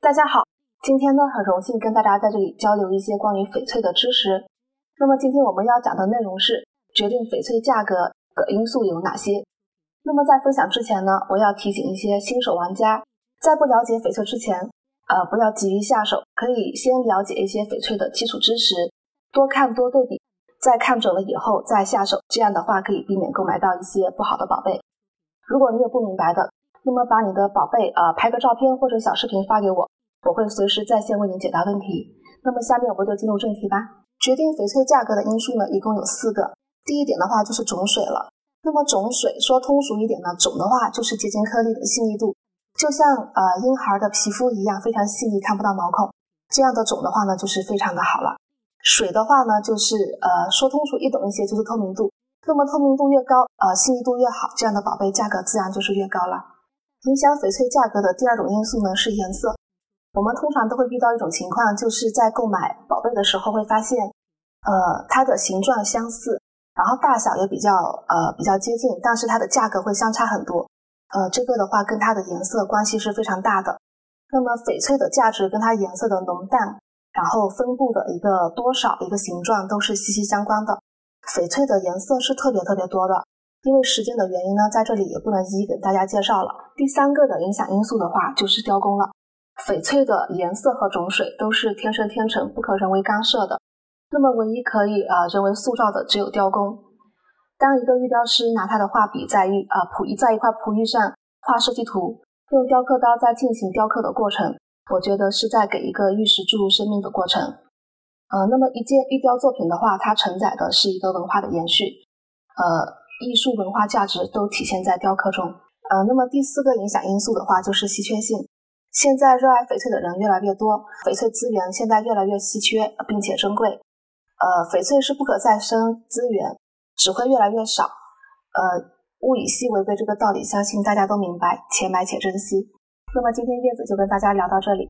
大家好，今天呢很荣幸跟大家在这里交流一些关于翡翠的知识。那么今天我们要讲的内容是决定翡翠价格的因素有哪些。那么在分享之前呢，我要提醒一些新手玩家，在不了解翡翠之前，呃，不要急于下手，可以先了解一些翡翠的基础知识，多看多对比，在看准了以后再下手，这样的话可以避免购买到一些不好的宝贝。如果你有不明白的，那么把你的宝贝呃拍个照片或者小视频发给我，我会随时在线为您解答问题。那么下面我们就进入正题吧。决定翡翠价格的因素呢，一共有四个。第一点的话就是种水了。那么种水说通俗一点呢，种的话就是结晶颗粒的细腻度，就像呃婴孩的皮肤一样非常细腻，看不到毛孔。这样的种的话呢，就是非常的好了。水的话呢，就是呃说通俗易懂一些，就是透明度。那么透明度越高，呃细腻度越好，这样的宝贝价格自然就是越高了。影响翡翠价格的第二种因素呢是颜色。我们通常都会遇到一种情况，就是在购买宝贝的时候会发现，呃，它的形状相似，然后大小也比较呃比较接近，但是它的价格会相差很多。呃，这个的话跟它的颜色关系是非常大的。那么翡翠的价值跟它颜色的浓淡，然后分布的一个多少、一个形状都是息息相关的。翡翠的颜色是特别特别多的。因为时间的原因呢，在这里也不能一一给大家介绍了。第三个的影响因素的话，就是雕工了。翡翠的颜色和种水都是天生天成，不可人为干涉的。那么唯一可以呃人为塑造的只有雕工。当一个玉雕师拿他的画笔在玉啊璞玉在一块璞玉上画设计图，用雕刻刀在进行雕刻的过程，我觉得是在给一个玉石注入生命的过程。呃，那么一件玉雕作品的话，它承载的是一个文化的延续。呃。艺术文化价值都体现在雕刻中。呃，那么第四个影响因素的话就是稀缺性。现在热爱翡翠的人越来越多，翡翠资源现在越来越稀缺并且珍贵。呃，翡翠是不可再生资源，只会越来越少。呃，物以稀为贵这个道理，相信大家都明白，且买且珍惜。那么今天叶子就跟大家聊到这里。